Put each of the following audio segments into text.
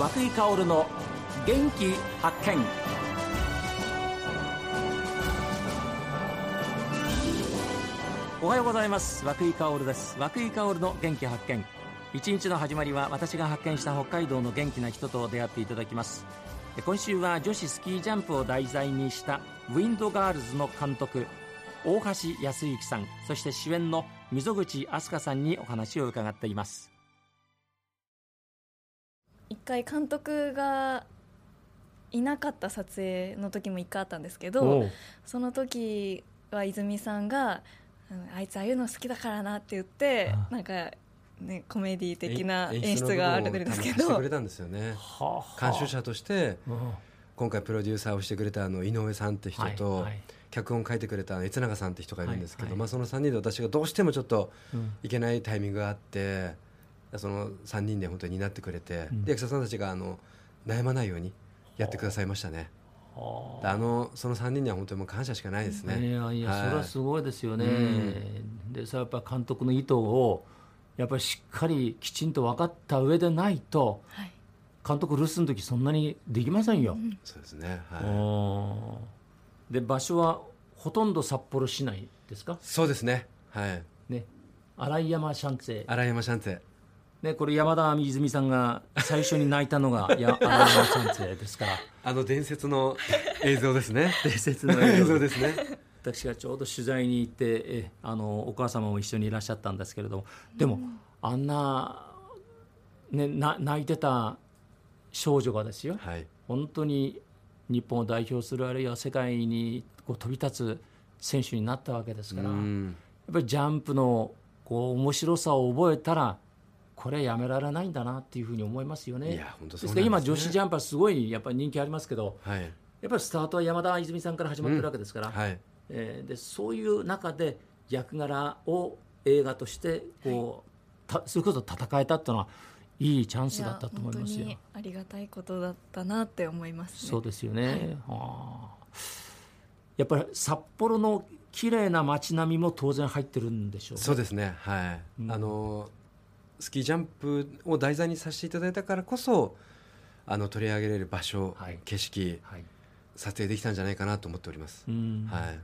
和久井薫の元気発見。おはようございます。和久井薫です。和久井薫の元気発見。一日の始まりは私が発見した北海道の元気な人と出会っていただきます。今週は女子スキージャンプを題材にしたウィンドガールズの監督大橋康之さんそして主演の溝口飛鳥さんにお話を伺っています。一回監督がいなかった撮影の時も一回あったんですけどその時は泉さんが「あいつああいうの好きだからな」って言ってなんかね、コメディ的な演出があるんですけど。してくれたんですよね。監修者として今回プロデューサーをしてくれたあの井上さんって人と、脚本書いてくれた悦永さんって人がいるんですけど、まあ、その3人で私がどうしてもちょっといけないタイミングがあって、その3人で本当に担ってくれて、で役者さんたちがあの悩まないようにやってくださいましたね。あ。のその3人には本当にもう感謝しかないですね。いやいや、それはすごいですよね。でさやっぱ監督の意図をやっぱりしっかりきちんと分かった上でないと、はい、監督留守の時そんなにできませんよ。うん、そうですね、はい、で場所はほとんど札幌市内ですか？そうですね。はい。ね。新井山シャンツェ。新井山シャンツェね、これ山田泉さんが最初に泣いたのがや新井山シャンツェですから。あの伝説の映像ですね。伝説の映像です。ね 私がちょうど取材に行ってえあのお母様も一緒にいらっしゃったんですけれども。でも、うん、あんな、ね、な泣いてた少女がですよ、はい、本当に日本を代表するあるいは世界にこう飛び立つ選手になったわけですから、やっぱりジャンプのこう面白さを覚えたらこれやめられないんだなっていうふうに思いますよね。いや本当です、ね、今女子ジャンプはすごいやっぱり人気ありますけど、はい、やっぱりスタートは山田泉さんから始まってるわけですから、うんはい、えー、でそういう中で役柄を映画としてこう、はい、それこそ戦えたっていうのはいいチャンスだったと思いますよ。ありがたいことだったなって思います、ね、そうですよね。はい、やっぱり札幌の綺麗な街並みも当然入ってるんでしょう、ね、そうですね。はい。うん、あのスキージャンプを題材にさせていただいたからこそあの取り上げれる場所、はい、景色、はい、撮影できたんじゃないかなと思っております。はい。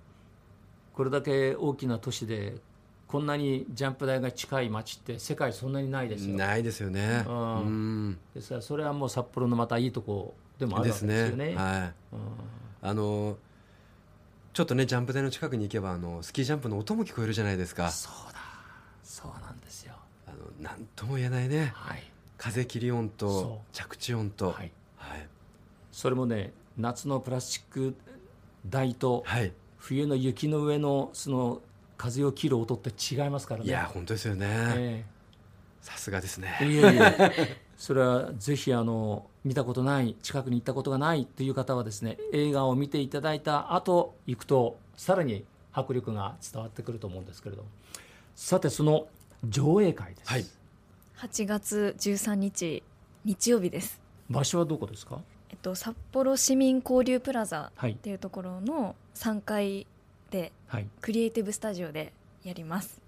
これだけ大きな都市でこんなにジャンプ台が近い街って世界そんなにないですよ。ないですよね、うん、ですからそれはもう札幌のまたいいとこでもあるわけですよね、ね、はい、うん、あのちょっとねジャンプ台の近くに行けばあのスキージャンプの音も聞こえるじゃないですか。そうだ。そうなん何とも言えないね、はい、風切り音と着地音と、はい、はい、それもね夏のプラスチック台と、はい。冬の雪の上のその風を切る音って違いますからね。いや本当ですよね。さすがですね。いやいや それはぜひあの見たことない近くに行ったことがないという方はですね映画を見ていただいた後行くとさらに迫力が伝わってくると思うんですけれども。さてその上映会です、はい、8月13日日曜日です。場所はどこですか？えっと、札幌市民交流プラザっていうところの3階で、はい、クリエイティブスタジオでやります、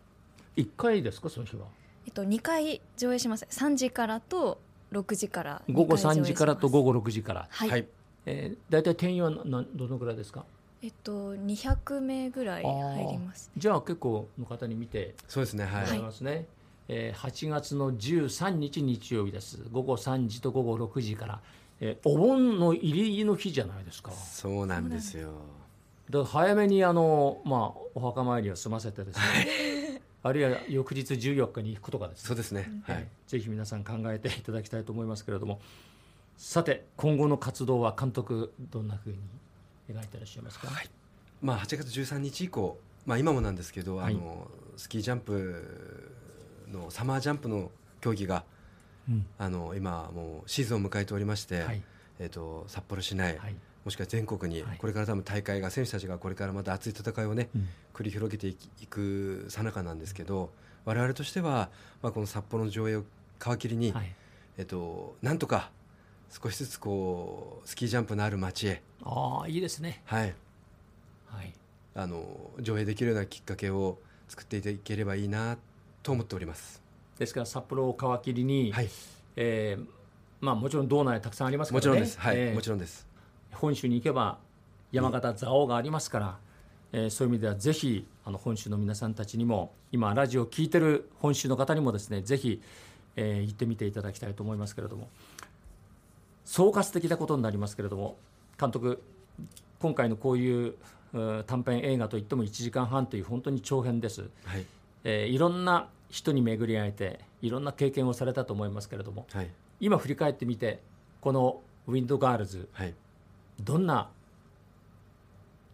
1回ですか？その日は、えっと、2回上映します。3時からと6時から午後3時からと午後6時から。はい、はい、えー、大体定員はなどのぐらいですか？えっと、200名ぐらい入りますじゃあ結構の方に見てそうですねはい。ますね、えー、8月の13日日曜日です。午後3時と午後6時から。えお盆の入りの日じゃないですか。そうなんですよ。だ早めにあの、まあ、お墓参りを済ませてですね。あるいは翌日14日に行くことかです、ね、そうですね、はい、ぜひ皆さん考えていただきたいと思いますけれども。さて今後の活動は監督どんなふうに？描いていらっしゃいますか、はい、まあ、8月13日以降、まあ、今もなんですけど、はい、あのスキージャンプのサマージャンプの競技があの今もうシーズンを迎えておりまして、はい、えーと、札幌市内、はい、もしくは全国に、これから多分大会が選手たちがこれからまた熱い戦いをね、うん、繰り広げていくさなかなんですけど我々としては、まあ、この札幌の上映を皮切りに、えーと、なんとか少しずつこうスキージャンプのある街へ。ああいいですね。はい、はい、あの上映できるようなきっかけを作っていければいいなと思っております。ですから札幌を皮切りに、はい、えー、まあもちろん道内たくさんありますからね。もちろんです。はい、えー、もちろんです。本州に行けば山形蔵王がありますから、えー、そういう意味ではぜひあの本州の皆さんたちにも今ラジオを聴いてる本州の方にもですねぜひ、えー、行ってみていただきたいと思いますけれども総括的なことになりますけれども監督今回のこういう短編映画といっても1時間半という本当に長編です、はい。えー、いろんな人に巡り会えていろんな経験をされたと思いますけれども、はい、今振り返ってみてこの「ウィンドガールズ」はい、どんな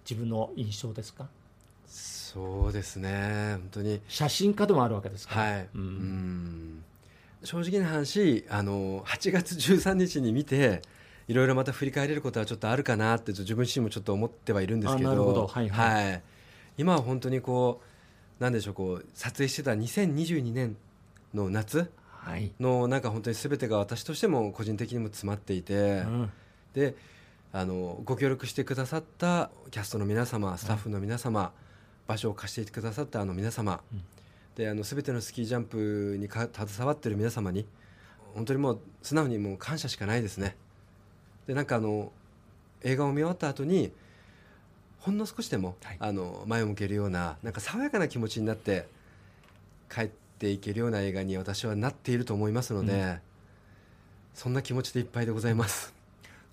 自分の印象ですか？そうですね。本当に。写真家でもあるわけですかはい、うん、うん正直な話あの8月13日に見ていろいろまた振り返れることはちょっとあるかなって自分自身もちょっと思ってはいるんですけどど、はい、はい。はい、今は本当にこうなんでしょうこう撮影してた2022年の夏のなんか本当に全てが私としても個人的にも詰まっていて、うん、であのご協力してくださったキャストの皆様スタッフの皆様、場所を貸してくださったあの皆様、うん、であの全てのスキージャンプに携わっている皆様に本当にもう素直にもう感謝しかないですね。でなんかあの映画を見終わった後にほんの少しでも、はい、あの前を向けるようななんか爽やかな気持ちになって帰っていけるような映画に私はなっていると思いますので、うん、そんな気持ちでいっぱいでございます。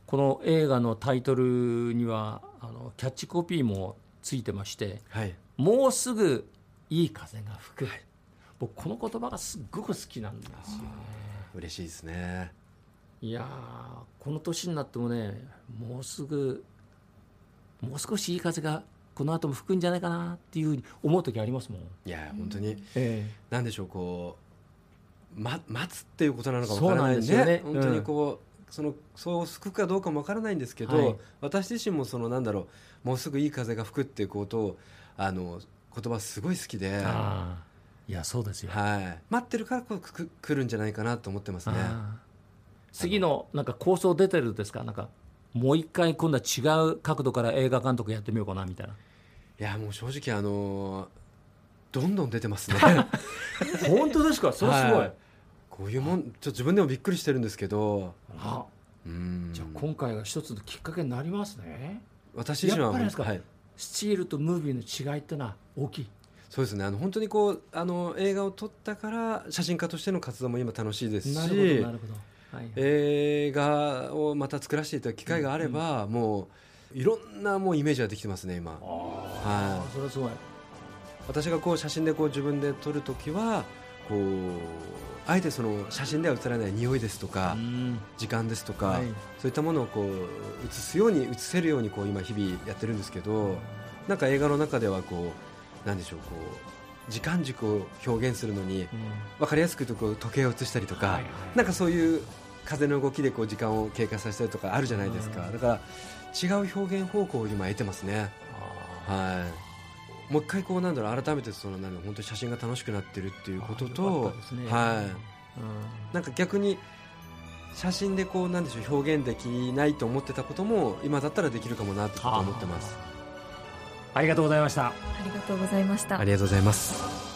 この映画のタイトルにはあのキャッチコピーもついてまして、はい、もうすぐいい風が吹く、はい、僕この言葉がすっごく好きなんですよね。嬉しいですね。いやこの年になってもねもうすぐもう少しいい風がこの後も吹くんじゃないかなっていうふうに思う時ありますもん。いや本当に、えー、なんでしょうこう、ま、待つっていうことなのかもわからないですよね。本当にこう、うん、そのそう吹くかどうかもわからないんですけど、はい、私自身もそのなんだろうもうすぐいい風が吹くっていうことをあの言葉すごい好きで。いやそうですよ、はい、待ってるからこうく来るんじゃないかなと思ってますね。次のなんか構想出てるんですか？なんかもう一回今度は違う角度から映画監督やってみようかなみたいな。いやもう正直あのー、どんどん出てますね。本当ですか？それすごい、はい、こういうもんちょっと自分でもびっくりしてるんですけど。あうん。じゃあ今回が一つのきっかけになりますね。私自身はやっぱりですか、はい、スチールとムービーの違いってのは大きい。そうですね。あの本当にこうあの映画を撮ったから写真家としての活動も今楽しいですしなるほどなるほど。はい、映画をまた作らせていただく機会があれば、うん、もういろんなもうイメージができてますね今。はい。それはすごい。私がこう写真でこう自分で撮るときはこうあえてその写真では写らない匂いですとか、時間ですとか、はい、そういったものをこう写すように写せるようにこう今日々やってるんですけど、なんか映画の中ではこうなんでしょうこう時間軸を表現するのに、分かりやすくとこう時計を写したりとか、なんかそういう風の動きでこう時間を経過させたりとかあるじゃないですか、だから違う表現方向を今得てますね。はいもう一回こうなんだろう改めてそのなん本当に写真が楽しくなってるっていうことと、ね、はい、うん、なんか逆に写真でこうなんでしょう表現できないと思ってたことも今だったらできるかもなと思ってます。ありがとうございました。ありがとうございました。ありがとうございます。